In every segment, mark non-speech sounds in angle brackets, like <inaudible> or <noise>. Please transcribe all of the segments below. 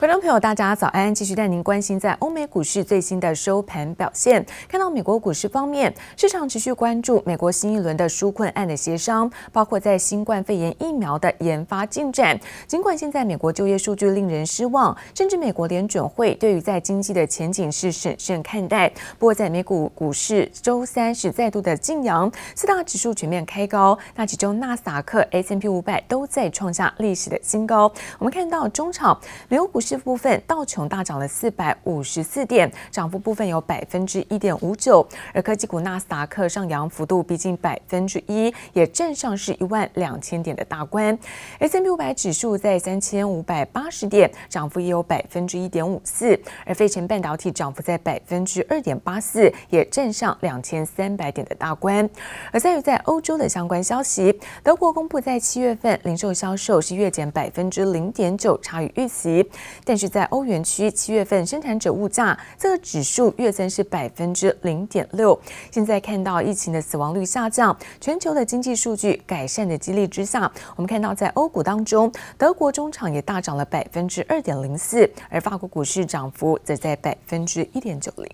观众朋友，大家早安！继续带您关心在欧美股市最新的收盘表现。看到美国股市方面，市场持续关注美国新一轮的纾困案的协商，包括在新冠肺炎疫苗的研发进展。尽管现在美国就业数据令人失望，甚至美国联准会对于在经济的前景是审慎看待。不过，在美股股市周三是再度的静扬，四大指数全面开高，那其中纳斯达克、S&P 五百都在创下历史的新高。我们看到中场美国股市。这部分道琼大涨了四百五十四点，涨幅部分有百分之一点五九，而科技股纳斯达克上扬幅度逼近百分之一，也站上是一万两千点的大关。S&P 五百指数在三千五百八十点，涨幅也有百分之一点五四，而费城半导体涨幅在百分之二点八四，也站上两千三百点的大关。而在于在欧洲的相关消息，德国公布在七月份零售销售是月减百分之零点九，差于预期。但是在欧元区七月份生产者物价这个指数月增是百分之零点六。现在看到疫情的死亡率下降，全球的经济数据改善的激励之下，我们看到在欧股当中，德国中场也大涨了百分之二点零四，而法国股市涨幅则在百分之一点九零。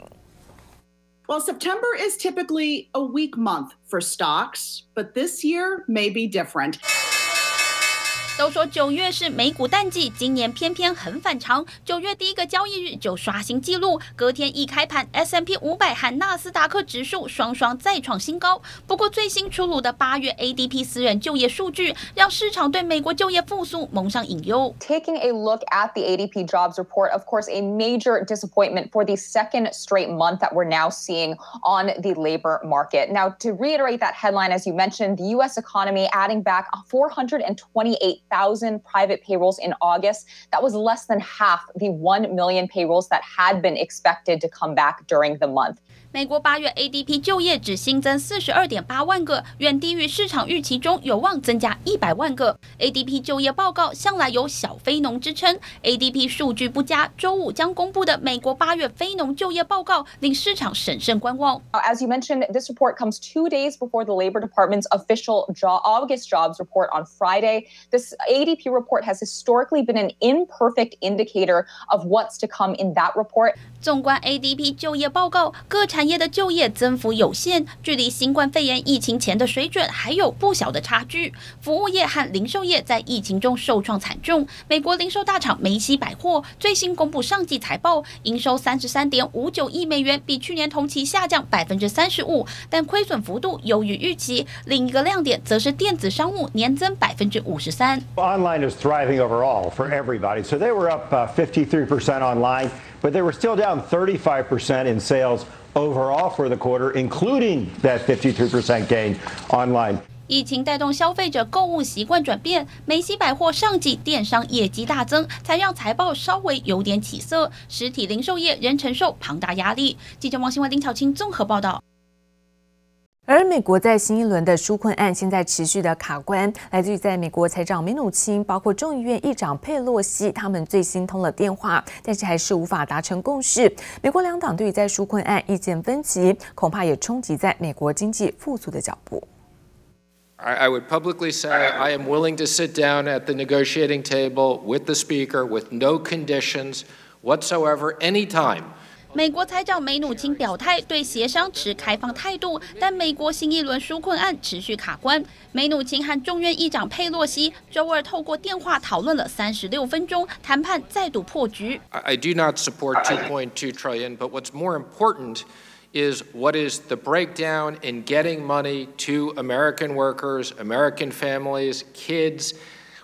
Well, September is typically a weak month for stocks, but this year may be different. 都说九月是美股淡季，今年偏偏很反常。九月第一个交易日就刷新纪录，隔天一开盘，S&P 五百和纳斯达克指数双双再创新高。不过最新出炉的八月 ADP 私人就业数据，让市场对美国就业复苏蒙上隐忧。Taking a look at the ADP jobs report, of course, a major disappointment for the second straight month that we're now seeing on the labor market. Now, to reiterate that headline, as you mentioned, the U.S. economy adding back 428 thousand private payrolls in August. That was less than half the 1 million payrolls that had been expected to come back during the month. 美国八月 ADP 就业只新增四十二点八万个，远低于市场预期中有望增加一百万个。ADP 就业报告向来有“小非农”之称，ADP 数据不佳，周五将公布的美国八月非农就业报告令市场审慎观望。As you mentioned, this report comes two days before the Labor Department's official job, August jobs report on Friday. This ADP report has historically been an imperfect indicator of what's to come in that report. 纵观 ADP 就业报告，各产业的就业增幅有限，距离新冠肺炎疫情前的水准还有不小的差距。服务业和零售业在疫情中受创惨重。美国零售大厂梅西百货最新公布上季财报，营收三十三点五九亿美元，比去年同期下降百分之三十五，但亏损幅度优于预期。另一个亮点则是电子商务年增百分之五十三。Online is thriving overall for everybody, so they were up fifty three percent online. But they were still down 35% in sales overall for the quarter, including that 53% gain online. 疫情带动消费者购物习惯转变，梅西百货上季电商业绩大增，才让财报稍微有点起色。实体零售业仍承受庞大压力。记者王新文、丁巧清综合报道。而美国在新一轮的纾困案现在持续的卡关，来自于在美国财长梅努钦，包括众议院议长佩洛西，他们最新通了电话，但是还是无法达成共识。美国两党对于在纾困案意见分歧，恐怕也冲击在美国经济复苏的脚步。I would publicly say I am willing to sit down at the negotiating table with the speaker with no conditions whatsoever, anytime. 美国财长梅努钦表态对协商持开放态度，但美国新一轮纾困案持续卡关。梅努钦和众院议长佩洛西周二透过电话讨论了三十六分钟，谈判再度破局。I do not support 2.2 trillion, but what's more important is what is the breakdown in getting money to American workers, American families, kids,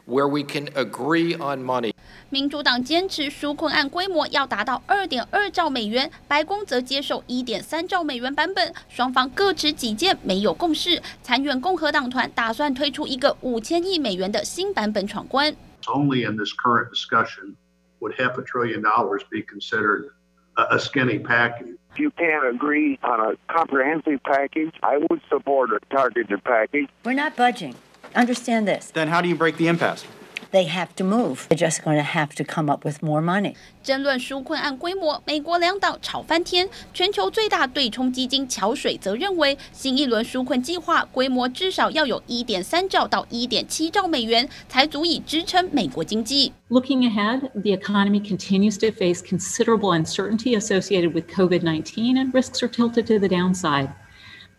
where we can agree on money. 民主党坚持纾困案规模要达到二点二兆美元，白宫则接受一点三兆美元版本，双方各持己见，没有共识。参院共和党团打算推出一个五千亿美元的新版本闯关。Only in this current discussion would half a trillion dollars be considered a skinny package. If you can't agree on a comprehensive package, I would support a targeted package. We're not budging. Understand this. Then how do you break the impasse? they have to move. They're just going to have to come up with more money. 争论纾困案规模，美国两党吵翻天。全球最大对冲基金桥水则认为，新一轮纾困计划规模至少要有一点三兆到一点七兆美元，才足以支撑美国经济。Looking ahead, the economy continues to face considerable uncertainty associated with COVID-19, and risks are tilted to the downside.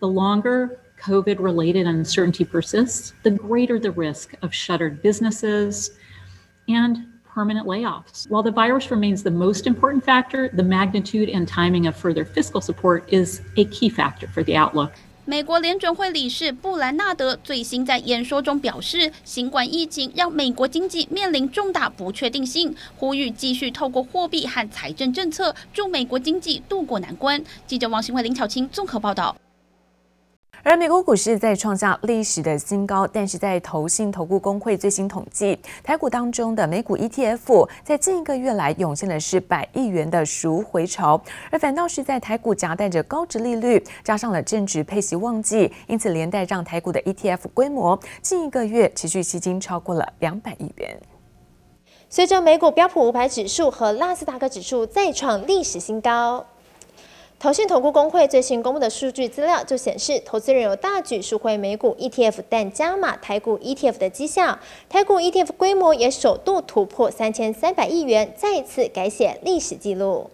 The longer COVID related uncertainty persists, the greater the risk of shuttered businesses and permanent layoffs. While the virus remains the most important factor, the magnitude and timing of further fiscal support is a key factor for the outlook. 美国联准会理事布兰纳德最新在演说中表示，新冠疫情让美国经济面临重大不确定性，呼吁继续透过货币和财政政策助美国经济渡过难关。记者王新惠、林巧清综合报道。 而美国股市在创下历史的新高，但是在投信投顾公会最新统计，台股当中的美股 ETF 在近一个月来涌现的是百亿元的赎回潮，而反倒是在台股夹带着高值利率，加上了正值配息旺季，因此连带让台股的 ETF 规模近一个月持续吸金超过了两百亿元。随着美股标普五百指数和纳斯达克指数再创历史新高。投信投顾公会最新公布的数据资料就显示，投资人有大举赎回美股 ETF，但加码台股 ETF 的绩效，台股 ETF 规模也首度突破三千三百亿元，再次改写历史纪录。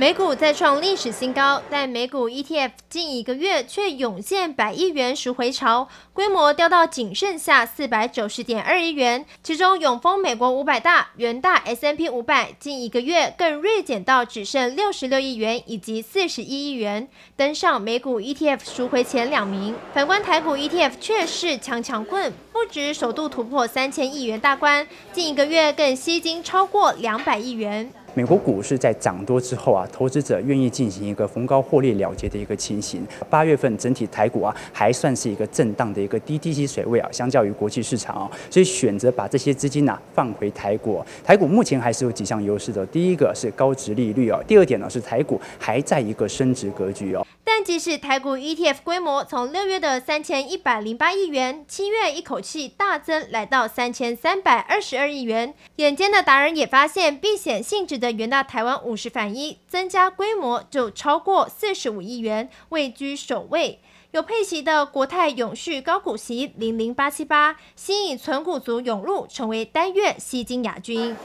美股再创历史新高，但美股 ETF 近一个月却涌现百亿元赎回潮，规模掉到仅剩下四百九十点二亿元。其中永丰美国五百大、元大 S M P 五百近一个月更锐减到只剩六十六亿元以及四十一亿元，登上美股 ETF 赎回前两名。反观台股 ETF 却是强强棍，不止首度突破三千亿元大关，近一个月更吸金超过两百亿元。美国股市在涨多之后啊，投资者愿意进行一个逢高获利了结的一个情形。八月份整体台股啊，还算是一个震荡的一个低低吸水位啊，相较于国际市场啊，所以选择把这些资金啊放回台股。台股目前还是有几项优势的，第一个是高值利率啊，第二点呢是台股还在一个升值格局哦。但即使台股 ETF 规模从六月的三千一百零八亿元，七月一口气大增来到三千三百二十二亿元，眼尖的达人也发现避险性质的元大台湾五十反一增加规模就超过四十五亿元，位居首位。有配息的国泰永续高股息零零八七八，吸引存股族涌入，成为单月吸金亚军。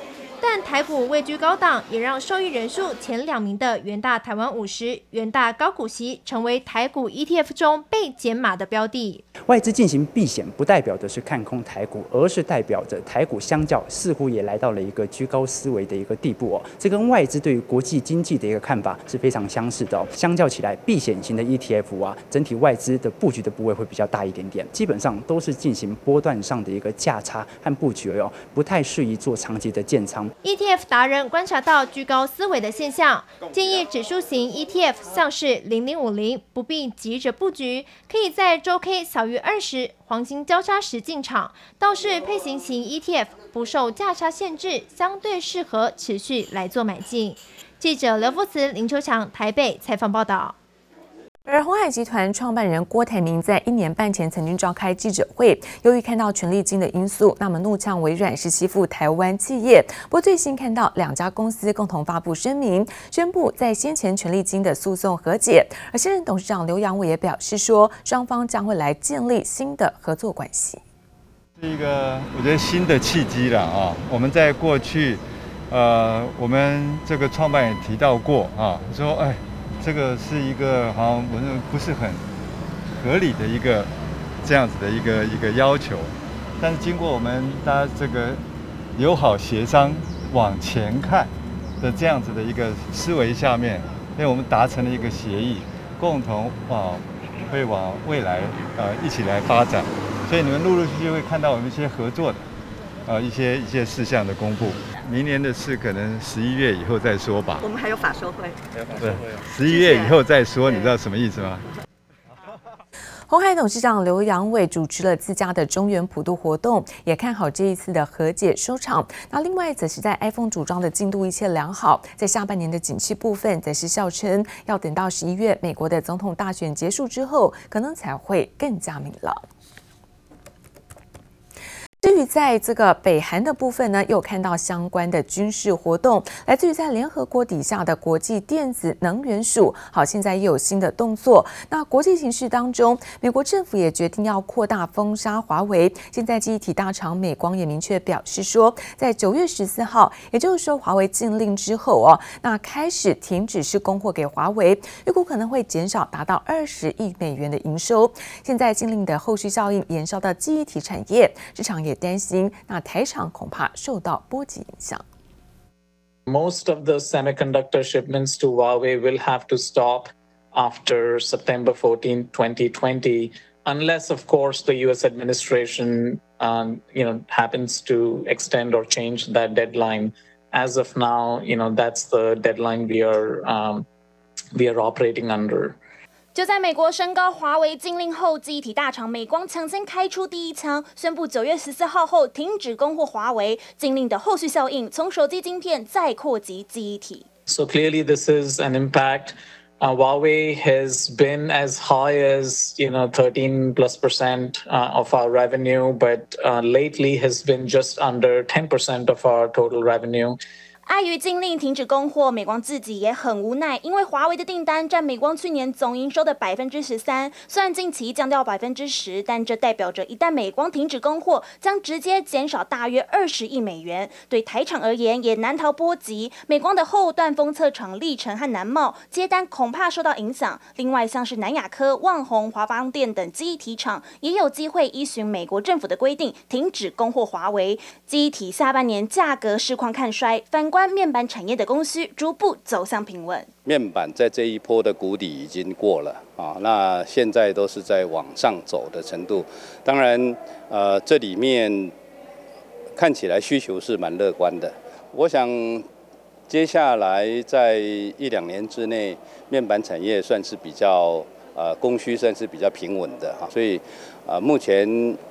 但台股位居高档，也让受益人数前两名的元大台湾五十、元大高股息成为台股 ETF 中被减码的标的。外资进行避险，不代表的是看空台股，而是代表着台股相较似乎也来到了一个居高思维的一个地步哦。这跟外资对于国际经济的一个看法是非常相似的哦。相较起来，避险型的 ETF 啊，整体外资的布局的部位会比较大一点点，基本上都是进行波段上的一个价差和布局哦，不太适宜做长期的建仓。ETF 达人观察到居高思维的现象，建议指数型 ETF 像是零零五零不必急着布局，可以在周 K 小于二十黄金交叉时进场。倒是配型型 ETF 不受价差限制，相对适合持续来做买进。记者刘福慈、林秋强台北采访报道。而鸿海集团创办人郭台铭在一年半前曾经召开记者会，由于看到权力金的因素，那么怒呛微软是欺负台湾企业。不过最新看到两家公司共同发布声明，宣布在先前权力金的诉讼和解。而现任董事长刘扬伟也表示说，双方将会来建立新的合作关系。是一个我觉得新的契机了啊！我们在过去，呃，我们这个创办人提到过啊，说哎。这个是一个好像我认为不是很合理的一个这样子的一个一个要求，但是经过我们大家这个友好协商往前看的这样子的一个思维下面，因为我们达成了一个协议，共同啊会往未来呃一起来发展，所以你们陆陆续续会看到我们一些合作的呃一些一些事项的公布。明年的事可能十一月以后再说吧。我们还有法说会，还有法说会。十一月以后再说，你知道什么意思吗？<laughs> 红海董事长刘扬伟主持了自家的中原普渡活动，也看好这一次的和解收场。那另外则是在 iPhone 组装的进度一切良好，在下半年的景气部分，则是笑称要等到十一月美国的总统大选结束之后，可能才会更加明朗。在这个北韩的部分呢，又看到相关的军事活动，来自于在联合国底下的国际电子能源署。好，现在又有新的动作。那国际形势当中，美国政府也决定要扩大封杀华为。现在记忆体大厂美光也明确表示说，在九月十四号，也就是说华为禁令之后哦，那开始停止是供货给华为，预估可能会减少达到二十亿美元的营收。现在禁令的后续效应延烧到记忆体产业，市场也担心，那台厂恐怕受到波及影响。Most of the semiconductor shipments to Huawei will have to stop after September 14, 2020, unless, of course, the U.S. administration, um, you know, happens to extend or change that deadline. As of now, you know, that's the deadline we are um, we are operating under. 就在美国升高华为禁令后，记忆体大厂美光抢先开出第一枪，宣布九月十四号后停止供货华为。禁令的后续效应从手机晶片再扩及记忆体。So clearly, this is an impact. Uh, Huawei has been as high as you know 13 plus percent uh, of our revenue, but uh, lately has been just under 10 percent of our total revenue. 碍于禁令停止供货，美光自己也很无奈，因为华为的订单占美光去年总营收的百分之十三，虽然近期降掉百分之十，但这代表着一旦美光停止供货，将直接减少大约二十亿美元，对台厂而言也难逃波及。美光的后段封测厂力成和南茂接单恐怕受到影响，另外像是南亚科、旺宏、华邦电等记忆体厂也有机会依循美国政府的规定停止供货华为。记忆体下半年价格市况看衰，翻。关面板产业的供需逐步走向平稳，面板在这一波的谷底已经过了啊，那现在都是在往上走的程度。当然，呃，这里面看起来需求是蛮乐观的。我想接下来在一两年之内，面板产业算是比较呃供需算是比较平稳的哈，所以啊，目前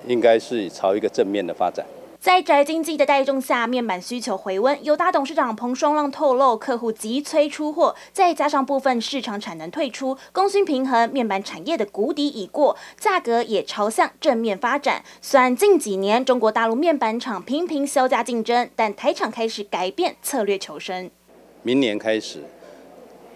应该是朝一个正面的发展。在宅经济的带动下，面板需求回温。友达董事长彭双浪透露，客户急催出货，再加上部分市场产能退出，供需平衡，面板产业的谷底已过，价格也朝向正面发展。虽然近几年中国大陆面板厂频频削价竞争，但台厂开始改变策略求生。明年开始，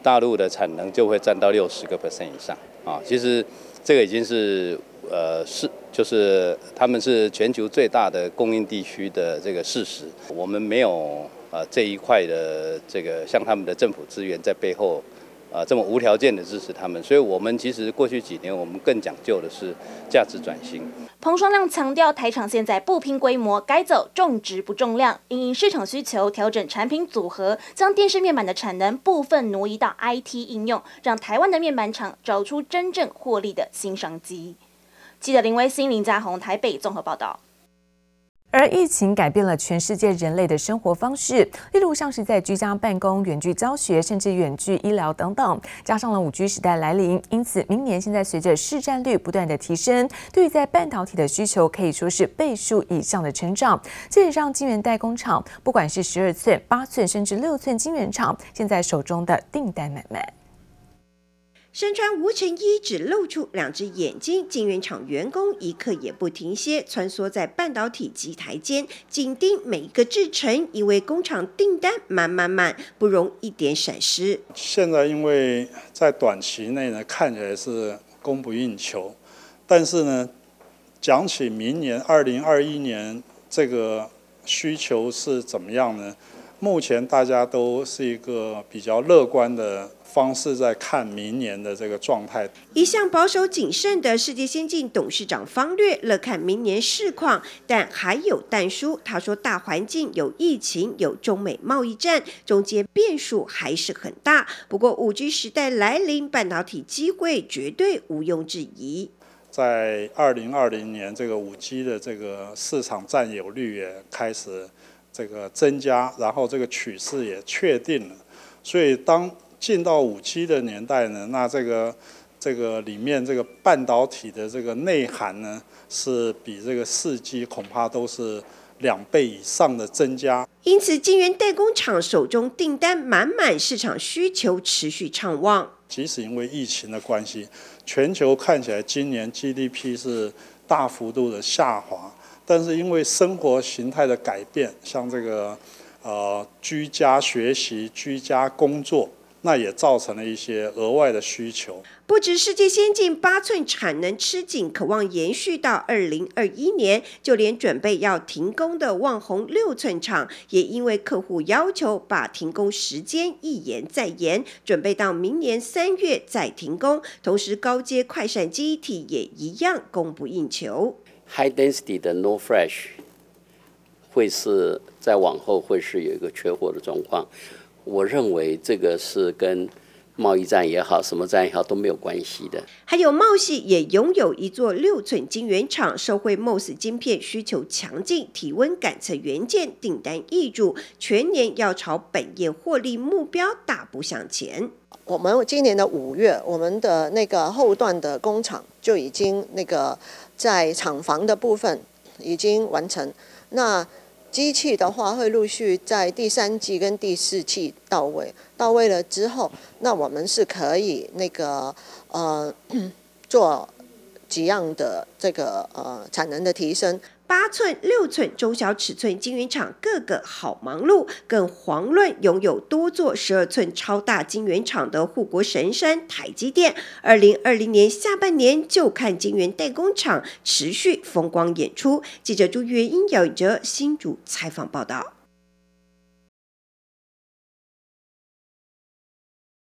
大陆的产能就会占到六十个 percent 以上啊！其实这个已经是。呃，是就是他们是全球最大的供应地区的这个事实，我们没有呃这一块的这个像他们的政府资源在背后。啊，这么无条件的支持他们，所以我们其实过去几年，我们更讲究的是价值转型。彭双亮强调，台厂现在不拼规模，改走重质不重量，因应市场需求调整产品组合，将电视面板的产能部分挪移到 IT 应用，让台湾的面板厂找出真正获利的新商机。记者林威欣、林家宏台北综合报道。而疫情改变了全世界人类的生活方式，例如像是在居家办公、远距教学，甚至远距医疗等等。加上了五 G 时代来临，因此明年现在随着市占率不断的提升，对于在半导体的需求可以说是倍数以上的成长。这也让晶圆代工厂，不管是十二寸、八寸，甚至六寸晶圆厂，现在手中的订单满满。身穿无尘衣，只露出两只眼睛，晶圆厂员工一刻也不停歇，穿梭在半导体机台间，紧盯每一个制程，因为工厂订单满满满，不容一点闪失。现在因为在短期内呢，看起来是供不应求，但是呢，讲起明年二零二一年这个需求是怎么样呢？目前大家都是一个比较乐观的。方式在看明年的这个状态。一向保守谨慎的世界先进董事长方略乐看明年市况，但还有但书。他说，大环境有疫情，有中美贸易战，中间变数还是很大。不过五 G 时代来临，半导体机会绝对毋庸置疑。在二零二零年，这个五 G 的这个市场占有率也开始这个增加，然后这个趋势也确定了。所以当进到五 G 的年代呢，那这个这个里面这个半导体的这个内涵呢，是比这个四 G 恐怕都是两倍以上的增加。因此，晶圆代工厂手中订单满满，市场需求持续畅旺。即使因为疫情的关系，全球看起来今年 GDP 是大幅度的下滑，但是因为生活形态的改变，像这个呃居家学习、居家工作。那也造成了一些额外的需求。不止世界先进八寸产能吃紧，渴望延续到二零二一年，就连准备要停工的旺宏六寸厂，也因为客户要求，把停工时间一延再延，准备到明年三月再停工。同时，高阶快闪机体也一样供不应求。High density 的 NOR Flash 会是在往后会是有一个缺货的状况。我认为这个是跟贸易战也好，什么战也好都没有关系的。还有茂系也拥有一座六寸晶圆厂，受惠 MOS 晶片需求强劲，体温感测元件订单挹注，全年要朝本业获利目标大步向前。我们今年的五月，我们的那个后段的工厂就已经那个在厂房的部分已经完成。那机器的话会陆续在第三季跟第四季到位，到位了之后，那我们是可以那个呃 <clears throat> 做几样的这个呃产能的提升。八寸、六寸中小尺寸晶圆厂个个好忙碌，更遑论拥有多座十二寸超大晶圆厂的护国神山台积电。二零二零年下半年就看晶圆代工厂持续风光演出。记者朱月英、姚宇哲新竹采访报道。